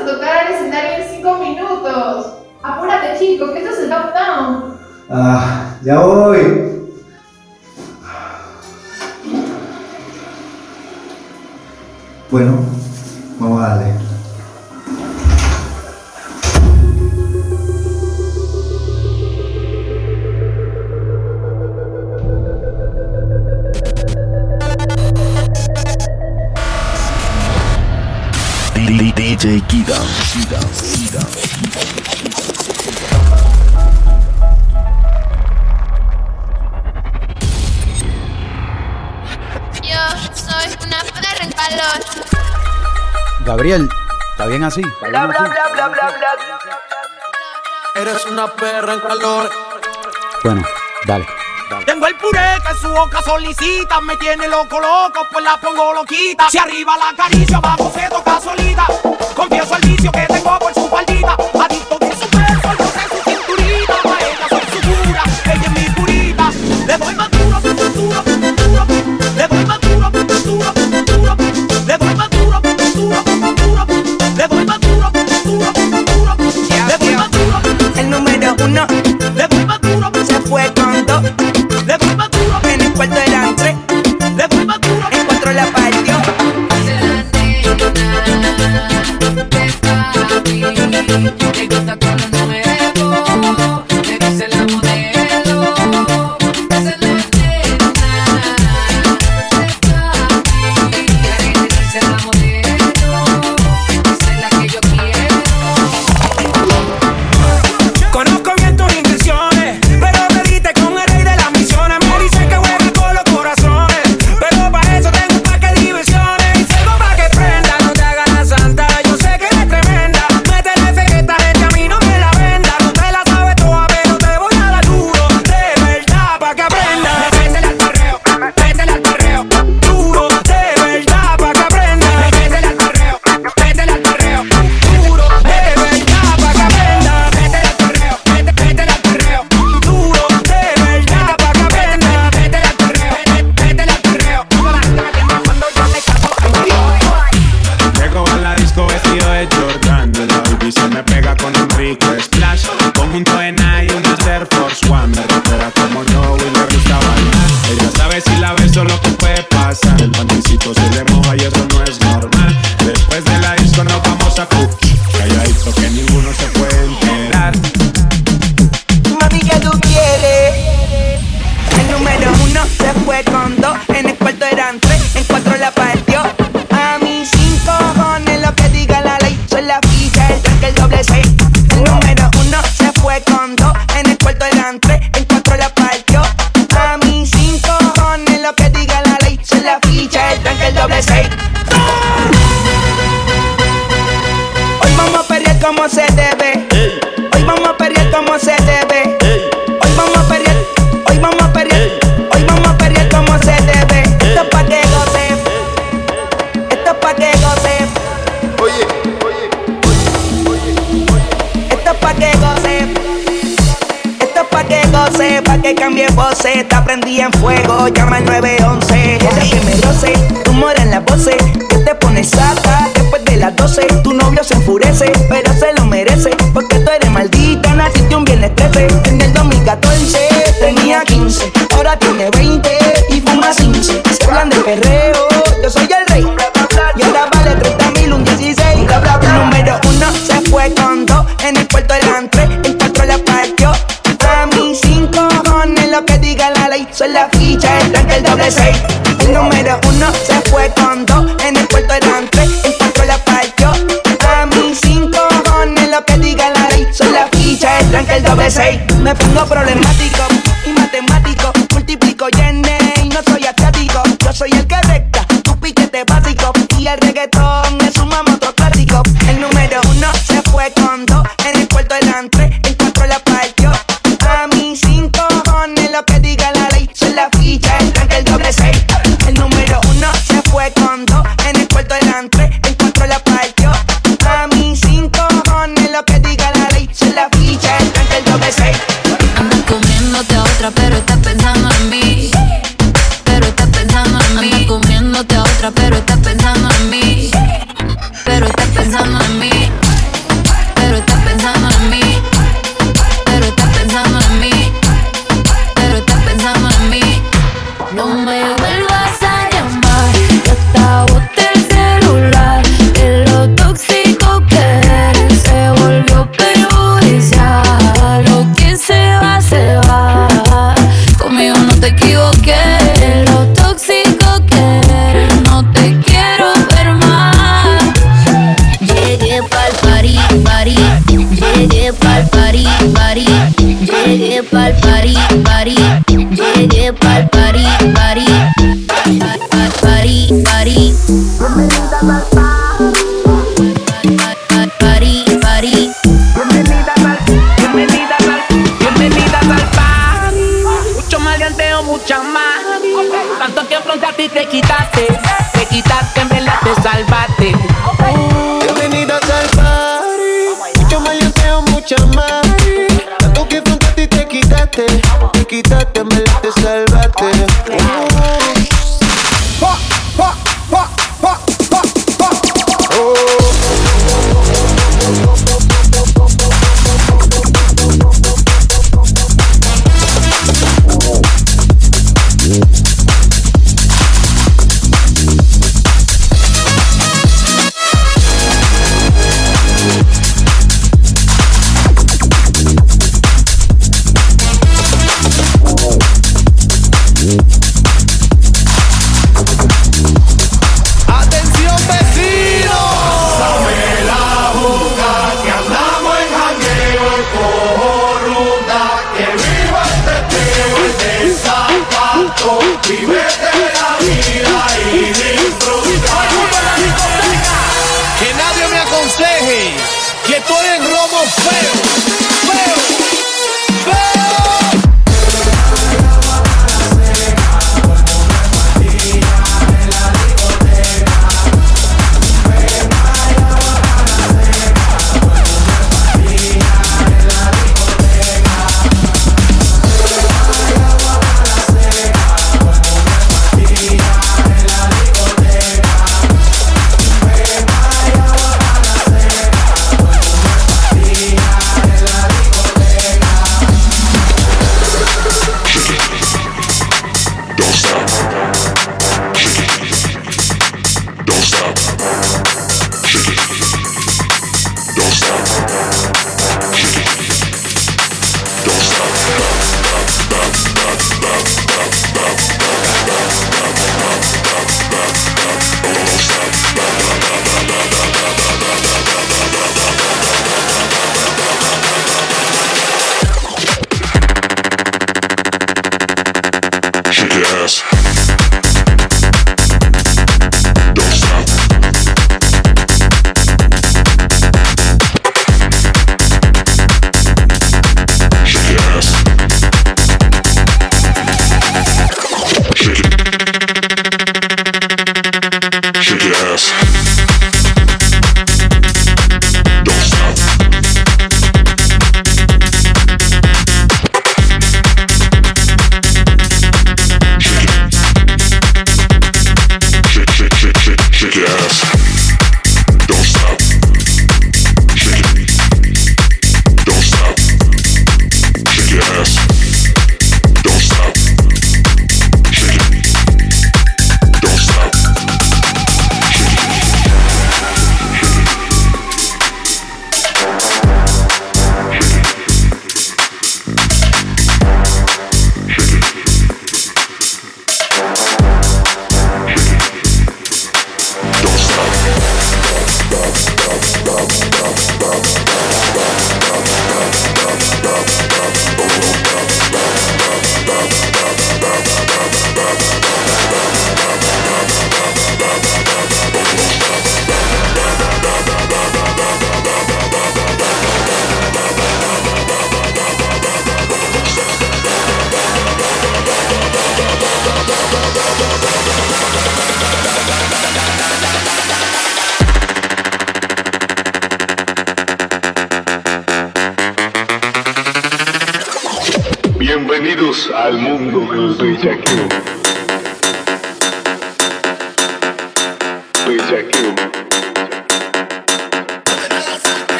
a tocar el escenario en 5 minutos. Apúrate, chicos, que esto es el lockdown. Ah, ya voy. Bueno, Bla, bla, bla, bla, Eres una perra en calor. Bueno, dale. Tengo el puré que su boca solicita, me tiene loco loco, pues la pongo loquita. Si arriba la caricia, abajo se toca solita. Confieso el vicio que tengo por su faldita.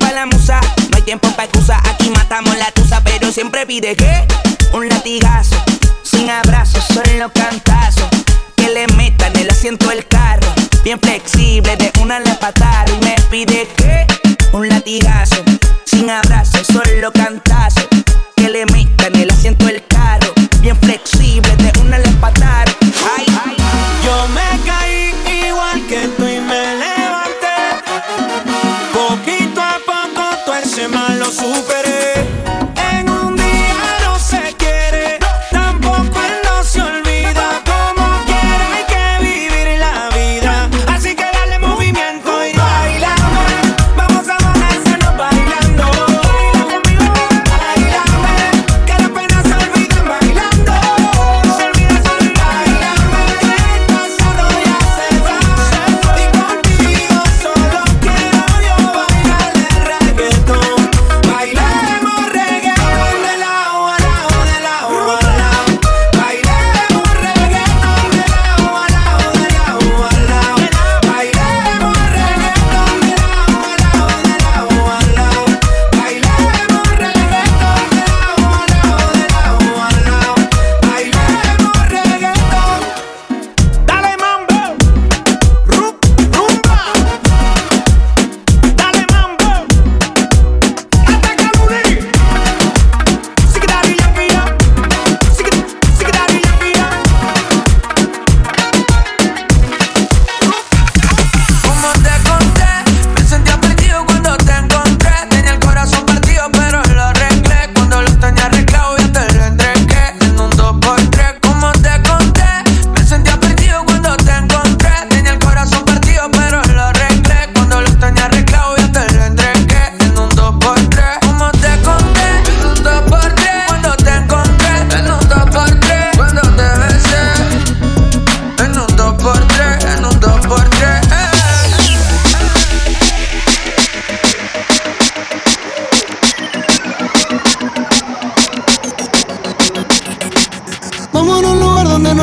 pa' musa. No hay tiempo pa' excusa, aquí matamos la tusa, pero siempre pide que un latigazo, sin abrazos, solo cantazos. Que le metan el asiento del carro, bien flexible, de una la patada. Y me pide que un latigazo, sin abrazos, solo cantazos. Que le metan el asiento del carro, bien flexible, de una la patada.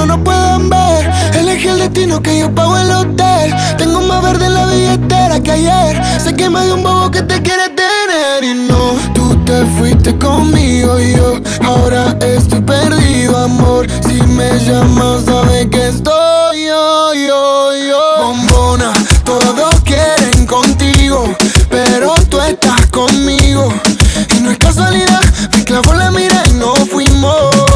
no puedan ver. Elegí el destino que yo pago el hotel. Tengo más verde en la billetera que ayer. Se quema de un bobo que te quiere tener. Y no, tú te fuiste conmigo y yo ahora estoy perdido, amor. Si me llamas, sabes que estoy yo, yo, yo. Bombona, todos quieren contigo, pero tú estás conmigo. Y no es casualidad, me clavó la mira y no fuimos.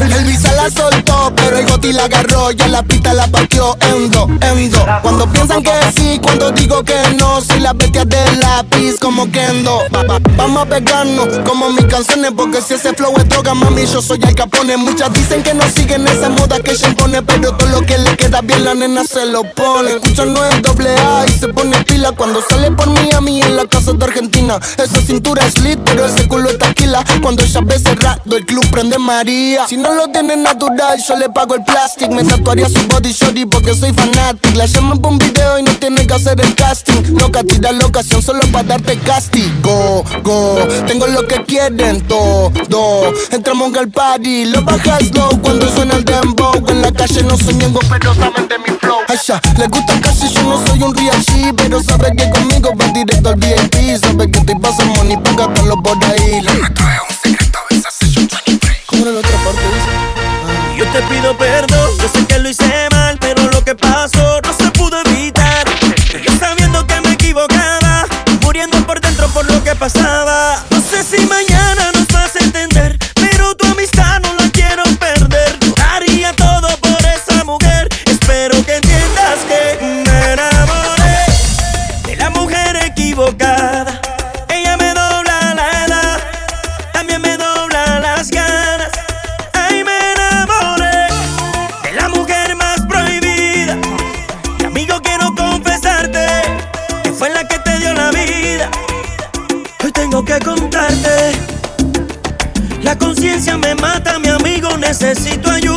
El visa la soltó, pero el goti la agarró y en la pista la partió en dos, en dos. Cuando piensan que sí, cuando digo que no, soy la bestia del lápiz como Kendo. Va- va- Vamos a pegarnos como mis canciones, porque si ese flow es droga, mami, yo soy el capone. Muchas dicen que no siguen esa moda que se impone, pero todo lo que le queda bien la nena se lo pone. Escucha no es doble A y se pone pila cuando sale por Miami en la casa de Argentina. Esa cintura es lit, pero ese culo es taquila. Cuando ella ve cerrado, el club prende María. Si no lo tiene natural, yo le pago el plastic. Me tatuaría su body shorty porque soy fanatic. La llaman por un video y no tiene que hacer el casting. Loca, tira la ocasión solo para darte castigo. Go, tengo lo que quieren todo. Entramos al party, lo bajas low cuando suena el dembow. En la calle no soy ñengo, pero saben de mi flow. Aisha, le gusta casi, yo no soy un real G, pero sabe que conmigo va directo al VIP. Sabe que estoy pasando money pa' gastarlo por ahí. Le meto un secreto, esa session 23. ¿Cómo era la otra parte? Dice? Te pido perdón, yo sé que lo hice mal, pero lo que pasó no se pudo evitar. Yo sabiendo que me equivocaba, muriendo por dentro por lo que pasaba. No sé si mañana conciencia me mata, mi amigo, necesito ayuda.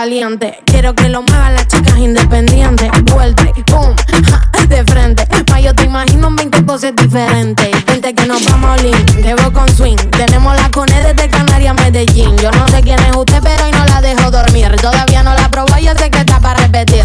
caliente. Quiero que lo muevan las chicas independientes. Vuelte, boom, de frente. Pa' yo te imagino la es diferente. Vente que nos vamos link, debo con swing. Tenemos la cone desde Canarias a Medellín. Yo no sé quién es usted, pero hoy no la dejo dormir. Todavía no la probó, yo sé que está para repetir.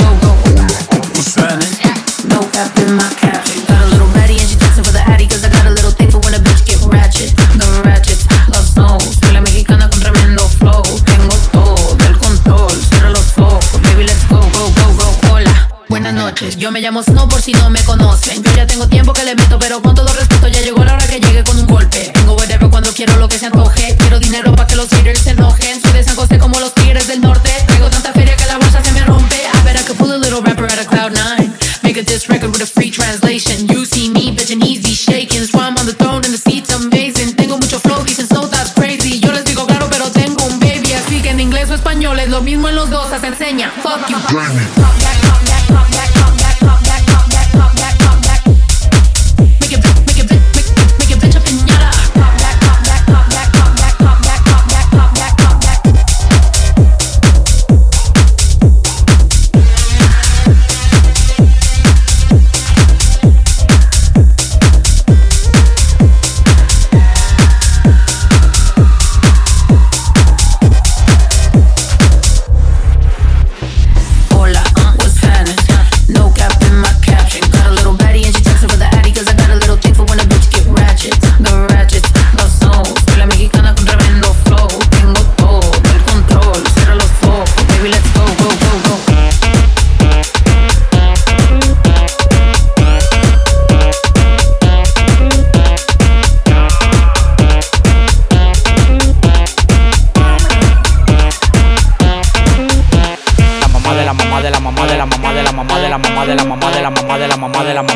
Yo me llamo Snow por si no me conocen. Yo ya tengo tiempo que le meto, pero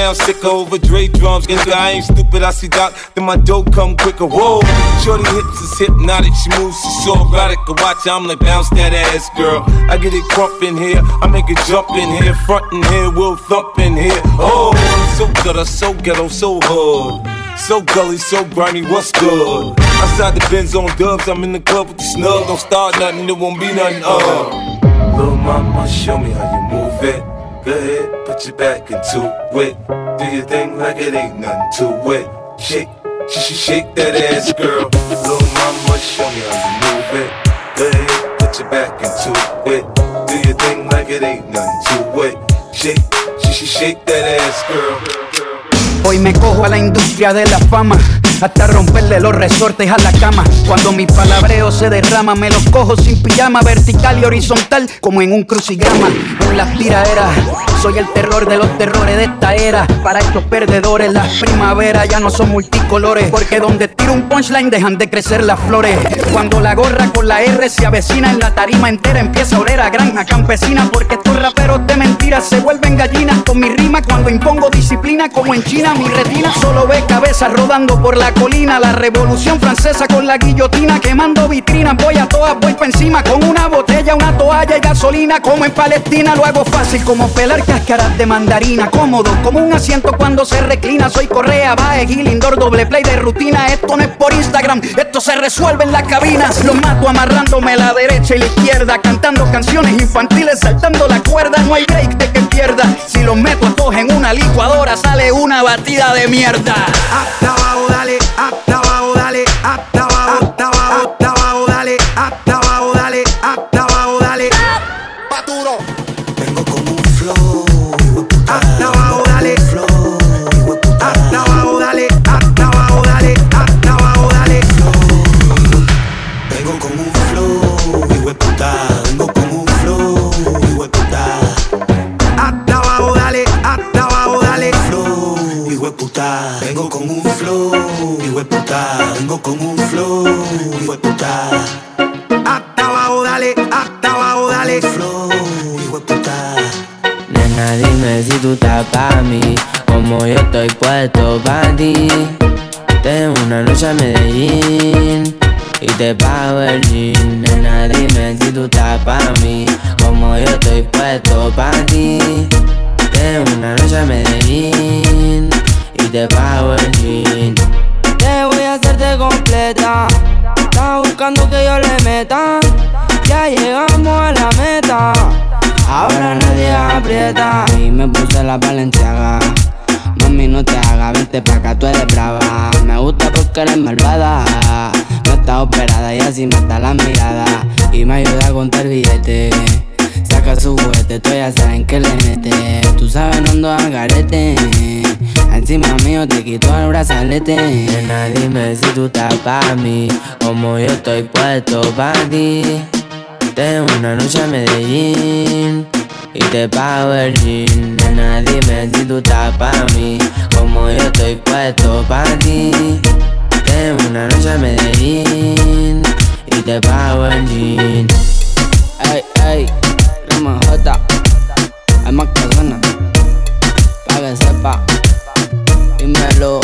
Sounds sicker over Dre drums. And I ain't stupid, I see Doc, then my dope come quicker. Whoa, shorty hips is hypnotic, she moves, she's so erotic. I watch, I'm like, bounce that ass, girl. I get it crump in here, I make it jump in here, front in here, we'll thump in here. Oh, so I'm so ghetto, so hood. So gully, so grimy, what's good? Outside the Benz on dubs, I'm in the club with the snug. Don't start nothing, it won't be nothing, uh. Little mama, show me how you move it. Go ahead, put your back into it. Do your thing like it ain't nothing to it. Shake, sh sh shake that ass, girl. Little mama, show me how you move it. Go ahead, put your back into it. Do your thing like it ain't nothing to it. Shake, sh sh shake that ass, girl. Hoy me cojo a la industria de la fama. Hasta romperle los resortes a la cama. Cuando mi palabreo se derrama, me los cojo sin pijama, vertical y horizontal, como en un crucigrama. En las tiraderas, soy el terror de los terrores de esta era. Para estos perdedores, las primaveras ya no son multicolores. Porque donde tiro un punchline dejan de crecer las flores. Cuando la gorra con la R se avecina en la tarima entera, empieza a oler a granja campesina. Porque estos raperos de mentiras se vuelven gallinas con mi rima. Cuando impongo disciplina, como en China, mi retina solo ve cabezas rodando por la colina. La revolución francesa con la guillotina quemando vitrinas. Voy a todas, voy pa' encima con una botella, una toalla y gasolina. Como en Palestina lo hago fácil, como pelar cáscaras de mandarina. Cómodo, como un asiento cuando se reclina. Soy Correa, Bae, Gil, indoor, doble play de rutina. Esto no es por Instagram, esto se resuelve en las cabinas. Los mato amarrándome la derecha y la izquierda. Cantando canciones infantiles, saltando la cuerda. No hay break de que pierda. Si los meto a todos en una licuadora, sale una batida de mierda. Hasta abajo, dale, hasta abajo, dale, hasta abajo, hasta abajo, hasta vengo con un flow, hijo de puta. Hasta abajo, dale, hasta abajo, dale, flow, hijo de puta. Nena, dime si tú estás pa' mí, como yo estoy puesto pa' ti. Tengo una noche a Medellín y te pago el jean. Nena, dime si tú estás pa' mí, como yo estoy puesto pa' ti. Tengo una noche a Medellín y te pago el jean. Te voy a hacerte completa. Estás buscando que yo le meta. Ya llegamos a la meta. Ahora nadie aprieta. Y me puse la valenciaga. Mami, no te hagas, vente pa' acá, tú eres brava. Me gusta porque eres malvada. No está operada y así mata la mirada. Y me ayuda a contar billetes. Saca su juguete, tú ya saben que le mete. Tú sabes, no ando al garete. Encima mío te quito el brazalete. Nena, dime si tú estás pa' mí. Como yo estoy puesto pa' ti. Tengo una noche a Medellín y te pago el jean. Nena, dime si tú estás pa' mí, como yo estoy puesto pa' ti. Tengo una noche a Medellín y te pago el jean. Rama J, hay más que suena, pa' que sepa. Dímelo,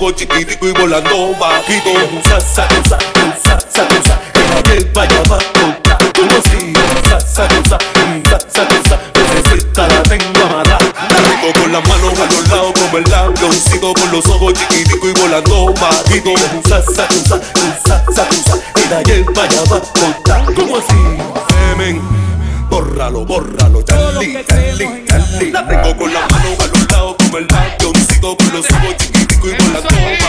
hago chiquitico y volando bajito. Sa, sa, sa, sa, sa, sa, el vaya abajo, como si. Sa, sa, sa, sa, sa, necesita la tengo amarrada. Rico con las manos a los lados como el labioncito con los ojos chiquitico y volando bajito. Sa, sa, sa, sa, sa, sa, el vaya abajo, como así. Semen bórralo, bórralo, Charlie, Charlie, Charlie. La tengo con la mano a los lados como el labioncito con los ojos chiquitos disco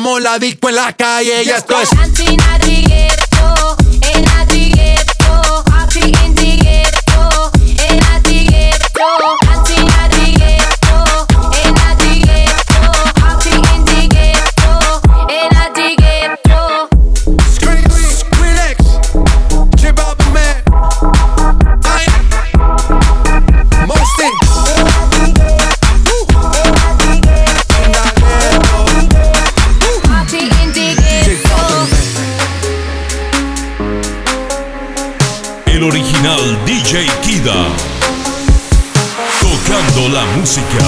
Dejamos la disco en la calle y esto es. La música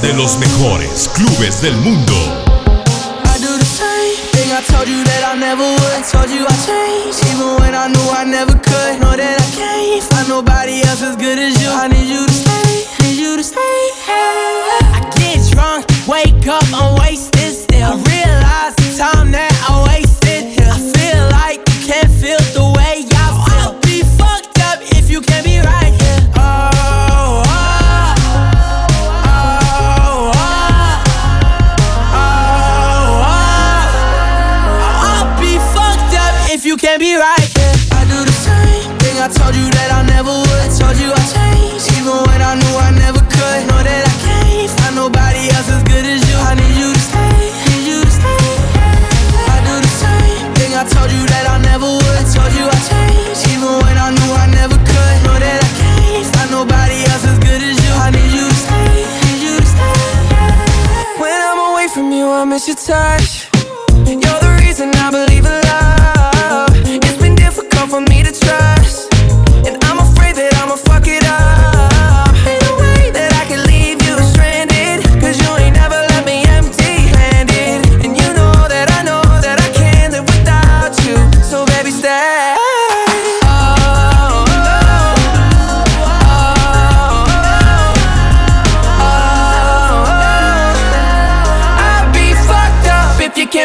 de los mejores clubes del mundo. I do the same thing I told you that I never would. Told you I changed, even when I knew I never could. Know that I can't find nobody else as good as you. I need you to stay, need you to stay. I get drunk, wake up, I'm wasted still. I realize the time that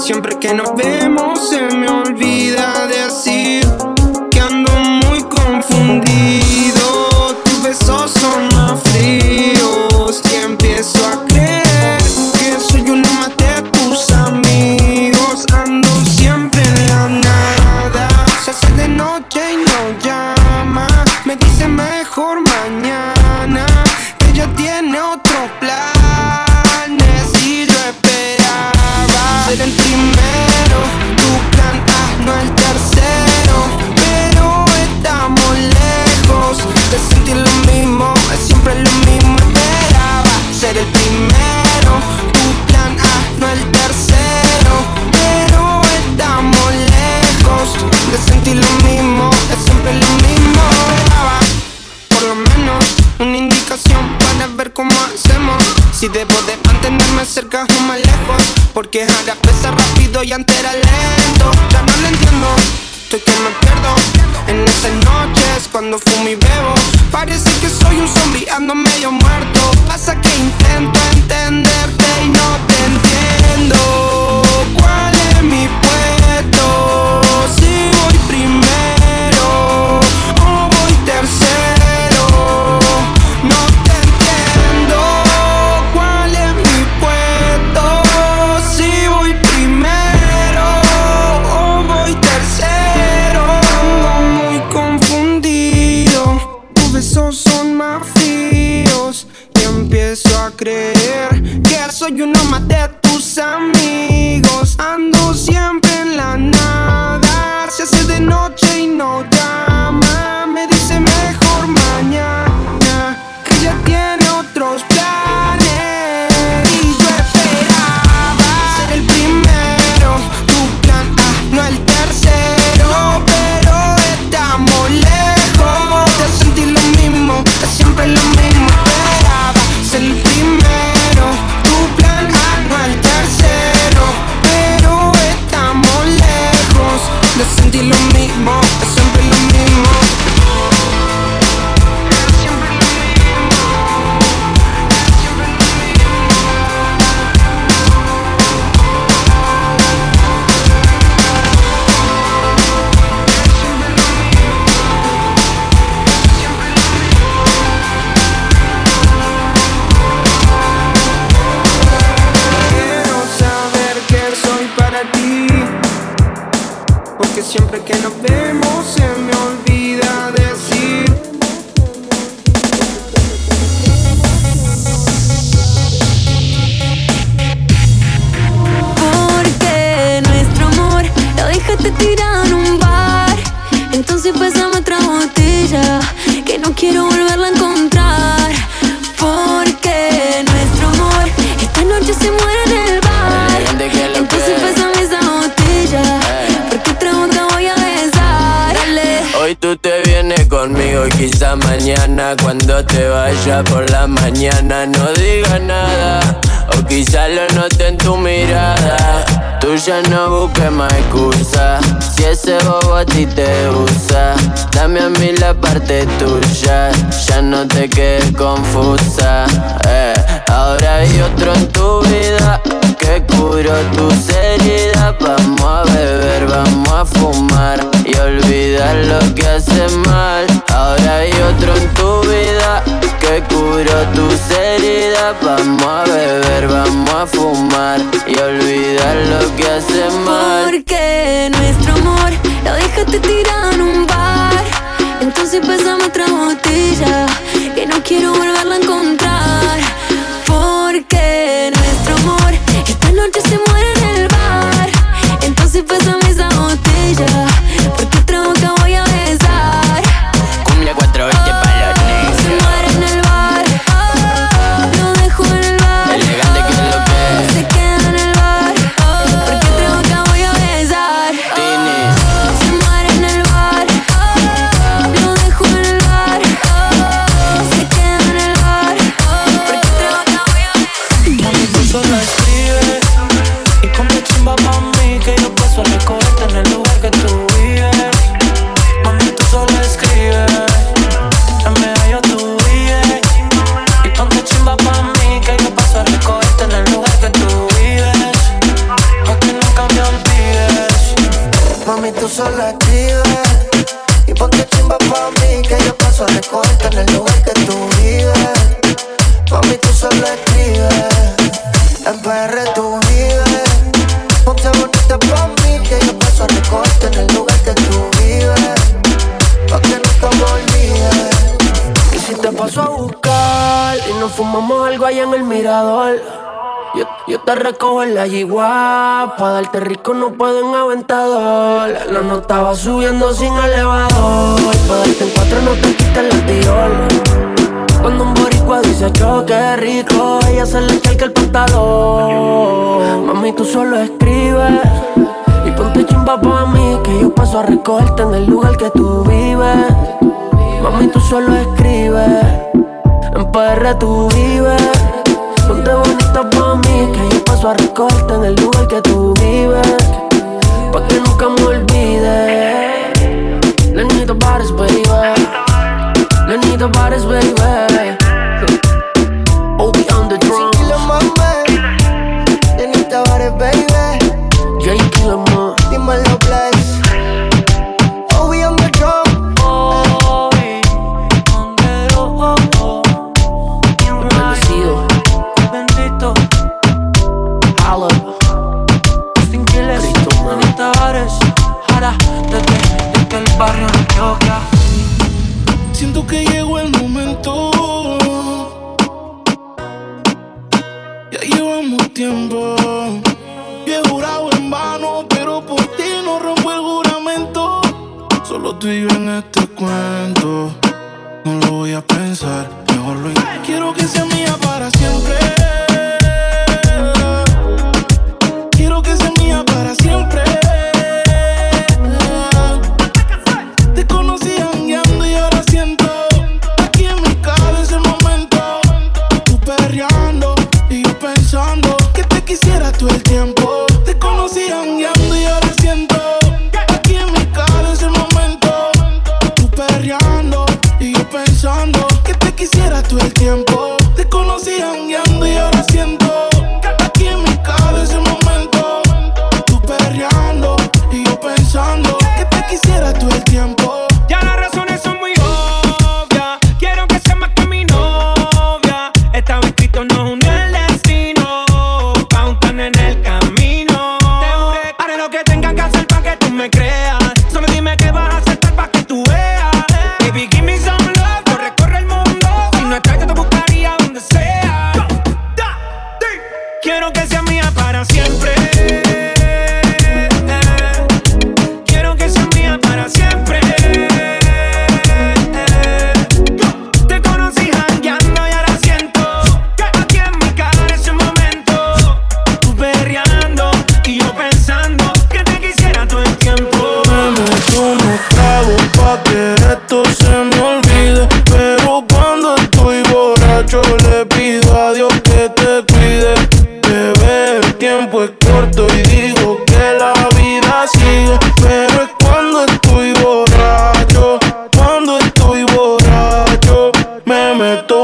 Siempre que nos vemos se me olvida decir y la yigua. Pa' darte rico no pueden aventador. La nota va subiendo sin elevador. Pa' darte en cuatro no te quitan la. Cuando un boricua dice choque rico, ella se le echa el pantalón. Mami, tú solo escribes. Y ponte chimba pa' mí, que yo paso a recogerte en el lugar que tú vives. Mami, tú solo escribes. En PR tú vives. Ponte bonita pa' mí, que paso recorte en el lugar que tú vives. Pa' que nunca me olvides. Lenito Pares, baby. Lenito Pares, baby. Obi on the drums. Lenito Pares, baby. J. Kilo, Dímelo, play.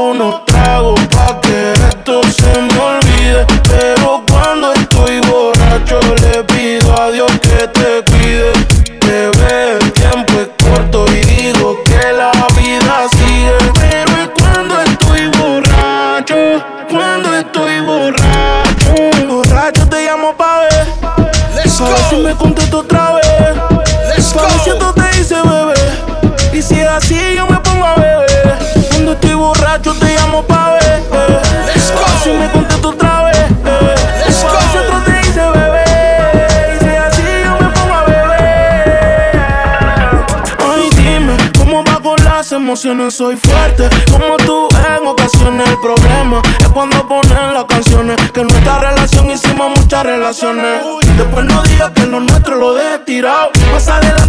unos tragos soy fuerte. Como tú en ocasiones el problema es cuando ponen las canciones. Que nuestra relación hicimos muchas relaciones. Después no digas que lo nuestro lo dejes tirado. Más adelante